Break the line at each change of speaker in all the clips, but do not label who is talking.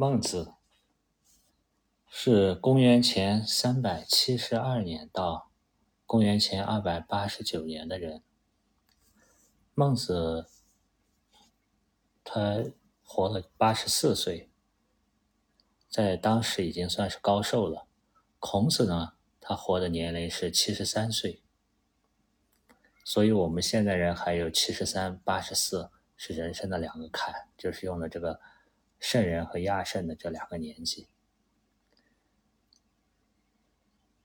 孟子是公元前三百七十二年到公元前二百八十九年的人。孟子他活了八十四岁，在当时已经算是高寿了。孔子呢，他活的年龄是七十三岁，所以我们现在人还有七十三、八十四是人生的两个坎，就是用了这个。圣人和亚圣的这两个年纪，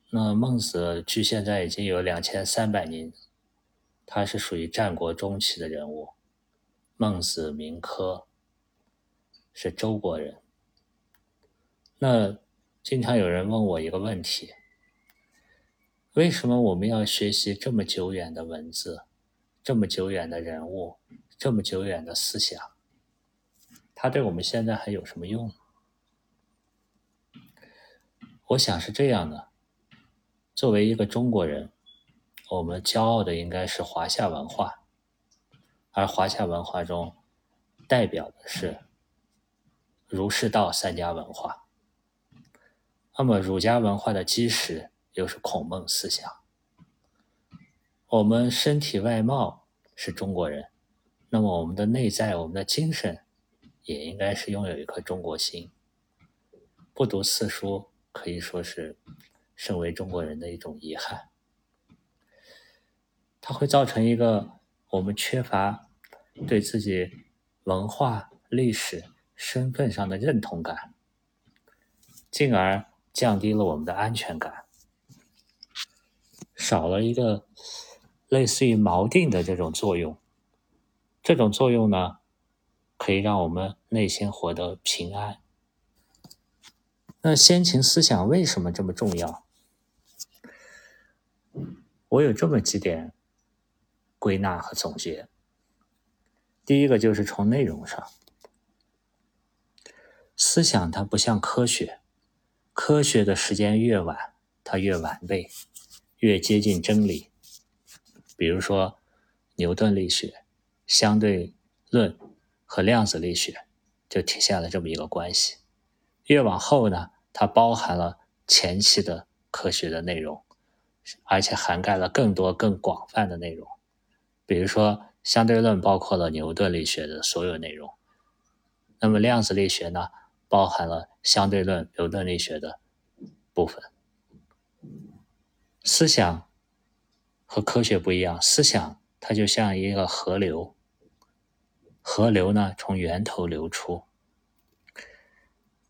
那孟子距现在已经有两千三百年，他是属于战国中期的人物。孟子名轲，是周国人。那经常有人问我一个问题：为什么我们要学习这么久远的文字，这么久远的人物，这么久远的思想？它对我们现在还有什么用？我想是这样的：作为一个中国人，我们骄傲的应该是华夏文化，而华夏文化中代表的是儒释道三家文化。那么儒家文化的基石又是孔孟思想。我们身体外貌是中国人，那么我们的内在、我们的精神。也应该是拥有一颗中国心。不读四书，可以说是身为中国人的一种遗憾。它会造成一个我们缺乏对自己文化、历史、身份上的认同感，进而降低了我们的安全感，少了一个类似于锚定的这种作用。这种作用呢？可以让我们内心获得平安。那先秦思想为什么这么重要？我有这么几点归纳和总结。第一个就是从内容上，思想它不像科学，科学的时间越晚，它越完备，越接近真理。比如说牛顿力学、相对论。和量子力学就体现了这么一个关系。越往后呢，它包含了前期的科学的内容，而且涵盖了更多更广泛的内容。比如说，相对论包括了牛顿力学的所有内容，那么量子力学呢，包含了相对论、牛顿力学的部分。思想和科学不一样，思想它就像一个河流。河流呢，从源头流出，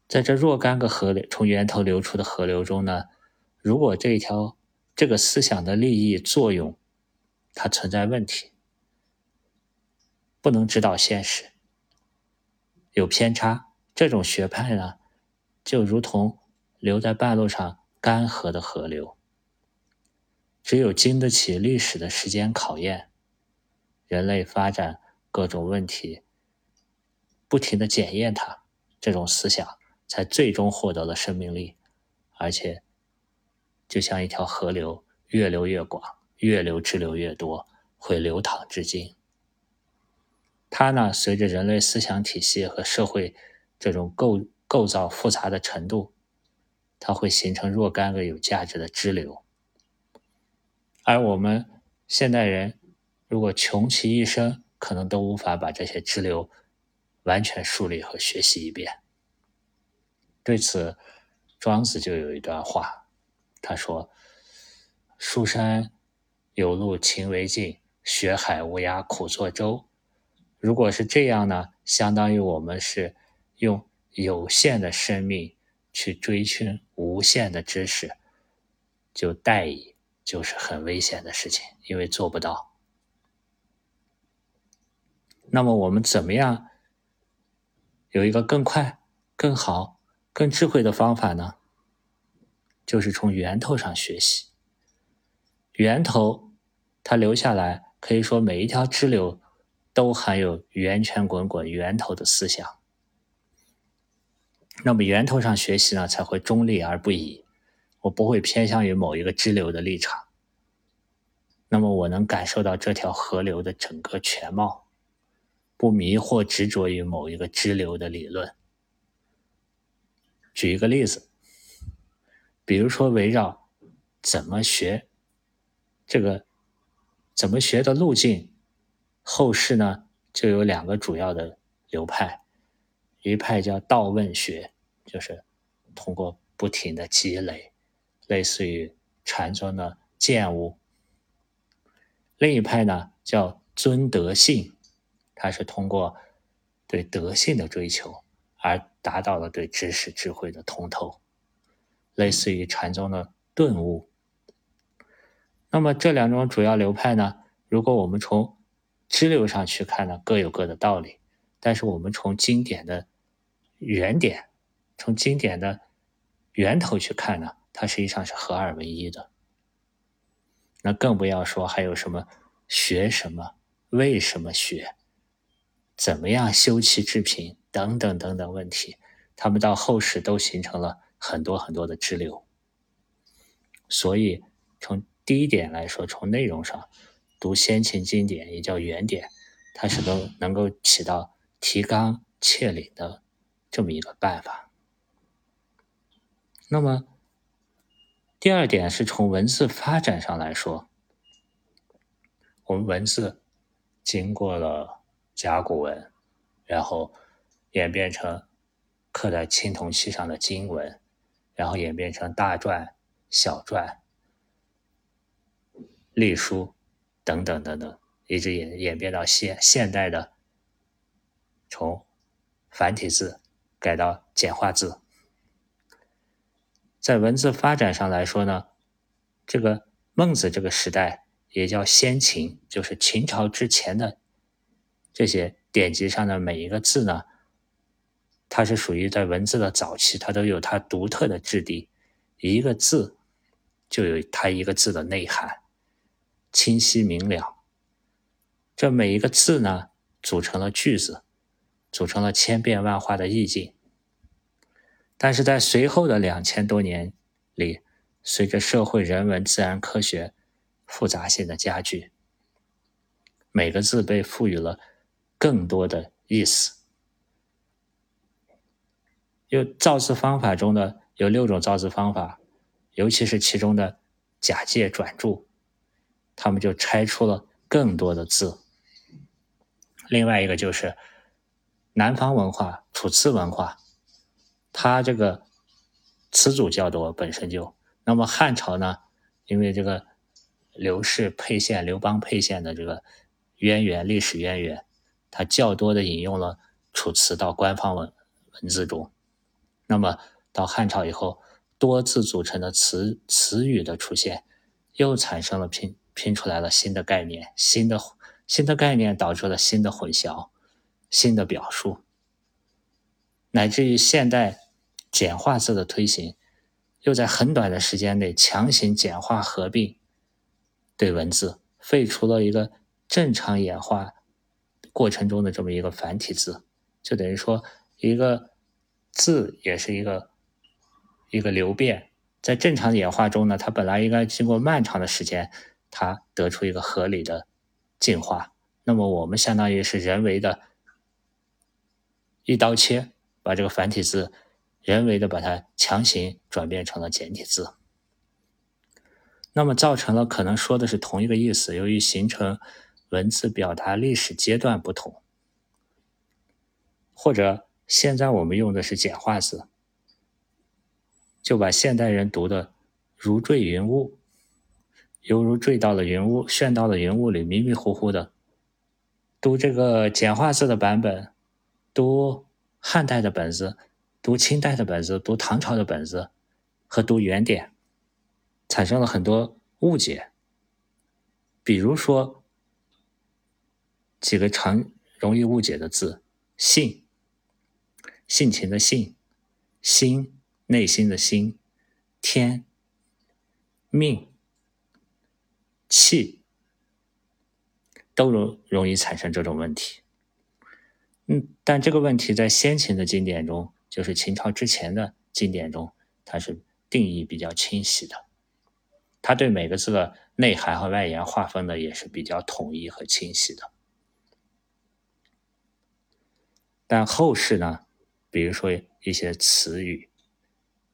在这若干个河流从源头流出的河流中呢，如果这一条这个思想的利益作用它存在问题，不能指导现实，有偏差，这种学派呢，就如同留在半路上干涸的河流，只有经得起历史的时间考验，人类发展。各种问题，不停的检验它，这种思想才最终获得了生命力，而且就像一条河流，越流越广，越流支流越多，会流淌至今。它呢，随着人类思想体系和社会这种构构造复杂的程度，它会形成若干个有价值的支流。而我们现代人，如果穷其一生，可能都无法把这些支流完全梳理和学习一遍。对此，庄子就有一段话，他说：“书山有路勤为径，学海无涯苦作舟。”如果是这样呢，相当于我们是用有限的生命去追寻无限的知识，就代以就是很危险的事情，因为做不到。那么我们怎么样有一个更快、更好、更智慧的方法呢？就是从源头上学习。源头它流下来，可以说每一条支流都含有源泉滚滚源头的思想。那么源头上学习呢，才会中立而不疑。我不会偏向于某一个支流的立场。那么我能感受到这条河流的整个全貌。不迷惑执着于某一个支流的理论，举一个例子，比如说围绕怎么学这个怎么学的路径，后世呢就有两个主要的流派，一派叫道问学，就是通过不停的积累，类似于禅宗的见悟；另一派呢叫尊德性，它是通过对德性的追求而达到了对知识智慧的通透，类似于禅宗的顿悟。那么这两种主要流派呢，如果我们从支流上去看呢，各有各的道理；但是我们从经典的原点，从经典的源头去看呢，它实际上是合二为一的。那更不要说还有什么学什么。为什么学？怎么样修齐治平？等等等等问题，他们到后世都形成了很多很多的支流。所以，从第一点来说，从内容上，读先秦经典也叫原典，它是能能够起到提纲挈领的这么一个办法。那么，第二点是从文字发展上来说，我们文字。经过了甲骨文，然后演变成刻在青铜器上的经文，然后演变成大篆、小篆、隶书等等等等，一直演演变到现现代的从繁体字改到简化字。在文字发展上来说呢，这个孟子这个时代。也叫先秦，就是秦朝之前的这些典籍上的每一个字呢，它是属于在文字的早期，它都有它独特的质地。一个字就有它一个字的内涵，清晰明了。这每一个字呢，组成了句子，组成了千变万化的意境。但是在随后的两千多年里，随着社会、人文、自然科学。复杂性的加剧，每个字被赋予了更多的意思。有造字方法中的有六种造字方法，尤其是其中的假借转注，他们就拆出了更多的字。另外一个就是南方文化、楚辞文化，它这个词组较多，本身就那么汉朝呢，因为这个。刘氏沛县、刘邦沛县的这个渊源、历史渊源，它较多的引用了楚辞到官方文文字中。那么到汉朝以后，多字组成的词词语的出现，又产生了拼拼出来了新的概念，新的新的概念导致了新的混淆、新的表述，乃至于现代简化字的推行，又在很短的时间内强行简化合并。对文字废除了一个正常演化过程中的这么一个繁体字，就等于说一个字也是一个一个流变，在正常演化中呢，它本来应该经过漫长的时间，它得出一个合理的进化。那么我们相当于是人为的一刀切，把这个繁体字人为的把它强行转变成了简体字。那么造成了可能说的是同一个意思，由于形成文字表达历史阶段不同，或者现在我们用的是简化字，就把现代人读的如坠云雾，犹如坠到了云雾，陷到了云雾里，迷迷糊糊的。读这个简化字的版本，读汉代的本子，读清代的本子，读唐朝的本子，和读原点。产生了很多误解，比如说几个常容易误解的字：性、性情的性、心、内心的心、天、命、气，都容容易产生这种问题。嗯，但这个问题在先秦的经典中，就是秦朝之前的经典中，它是定义比较清晰的。它对每个字的内涵和外延划分的也是比较统一和清晰的，但后世呢，比如说一些词语，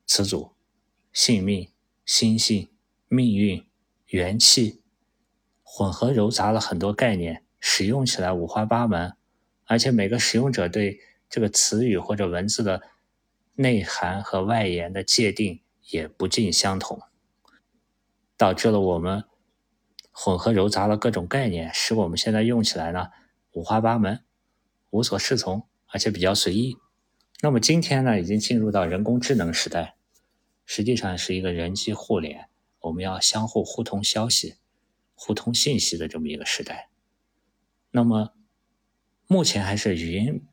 词组、性命、心性、命运、元气，混合糅杂了很多概念，使用起来五花八门，而且每个使用者对这个词语或者文字的内涵和外延的界定也不尽相同，导致了我们混合糅杂了各种概念，使我们现在用起来呢五花八门、无所适从，而且比较随意。那么今天呢，已经进入到人工智能时代，实际上是一个人机互联，我们要相互互通消息、互通信息的这么一个时代。那么目前还是语音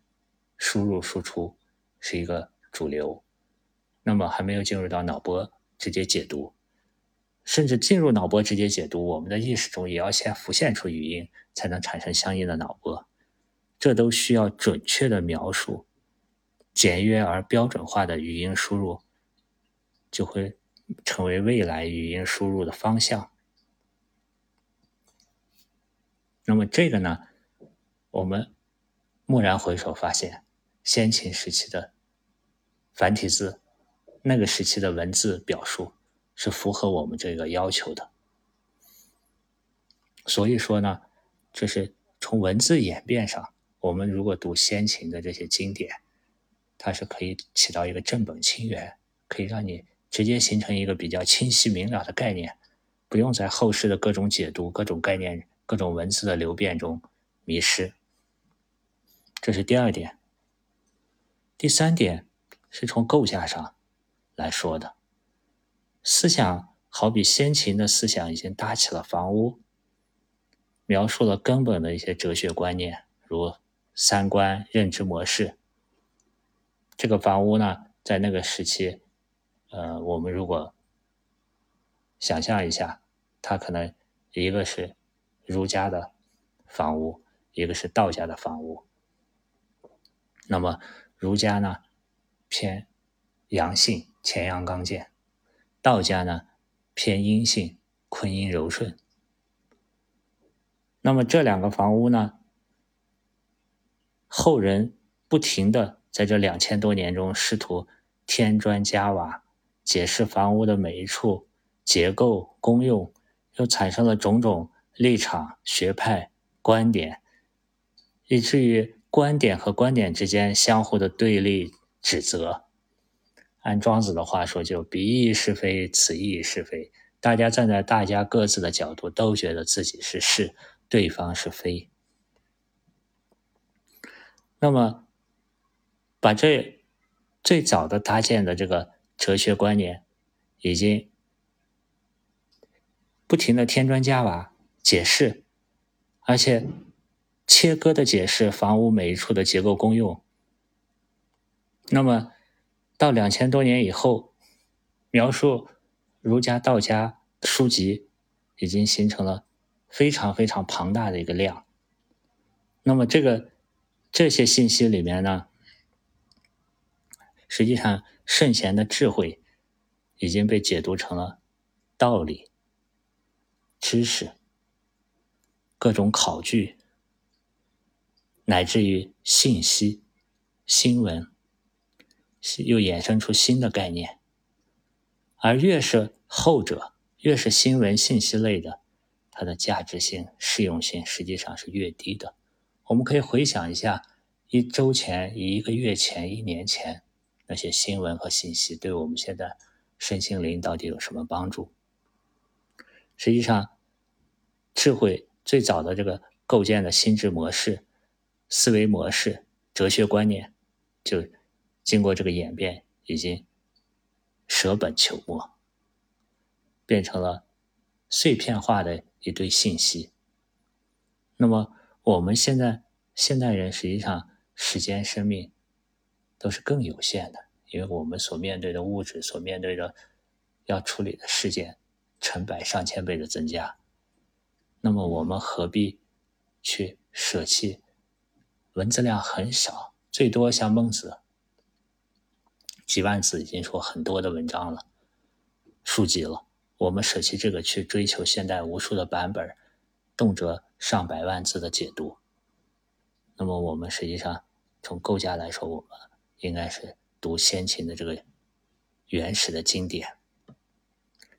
输入输出是一个主流，那么还没有进入到脑波直接解读，甚至进入脑波直接解读，我们的意识中也要先浮现出语音，才能产生相应的脑波，这都需要准确的描述。简约而标准化的语音输入，就会成为未来语音输入的方向。那么这个呢，我们蓦然回首发现，先秦时期的繁体字，那个时期的文字表述是符合我们这个要求的。所以说呢，这是从文字演变上，我们如果读先秦的这些经典。它是可以起到一个正本清源，可以让你直接形成一个比较清晰明了的概念，不用在后世的各种解读、各种概念、各种文字的流变中迷失。这是第二点。第三点是从构架上来说的，思想好比先秦的思想已经搭起了房屋，描述了根本的一些哲学观念，如三观、认知模式。这个房屋呢，在那个时期，呃，我们如果想象一下，它可能一个是儒家的房屋，一个是道家的房屋。那么儒家呢偏阳性，乾阳刚健；道家呢偏阴性，坤阴柔顺。那么这两个房屋呢，后人不停的。在这两千多年中，试图添砖加瓦，解释房屋的每一处结构功用，又产生了种种立场、学派、观点，以至于观点和观点之间相互的对立指责。按庄子的话说，就彼亦是非，此亦是非。大家站在大家各自的角度，都觉得自己是是，对方是非。那么。把这最早的搭建的这个哲学观念，已经不停的添砖加瓦解释，而且切割的解释房屋每一处的结构功用。那么到两千多年以后，描述儒家、道家书籍已经形成了非常非常庞大的一个量。那么这个这些信息里面呢？实际上，圣贤的智慧已经被解读成了道理、知识、各种考据，乃至于信息、新闻，又衍生出新的概念。而越是后者，越是新闻信息类的，它的价值性、适用性实际上是越低的。我们可以回想一下，一周前、一个月前、一年前。那些新闻和信息对我们现在身心灵到底有什么帮助？实际上，智慧最早的这个构建的心智模式、思维模式、哲学观念，就经过这个演变，已经舍本求末，变成了碎片化的一堆信息。那么，我们现在现代人实际上时间、生命。都是更有限的，因为我们所面对的物质，所面对的要处理的事件，成百上千倍的增加。那么我们何必去舍弃文字量很少，最多像孟子几万字已经说很多的文章了，书籍了。我们舍弃这个去追求现代无数的版本，动辄上百万字的解读。那么我们实际上从构架来说，我们。应该是读先秦的这个原始的经典，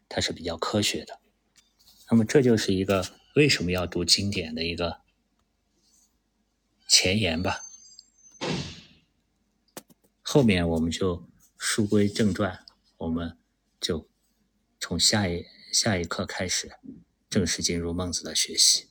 它是比较科学的。那么这就是一个为什么要读经典的一个前言吧。后面我们就书归正传，我们就从下一下一课开始正式进入孟子的学习。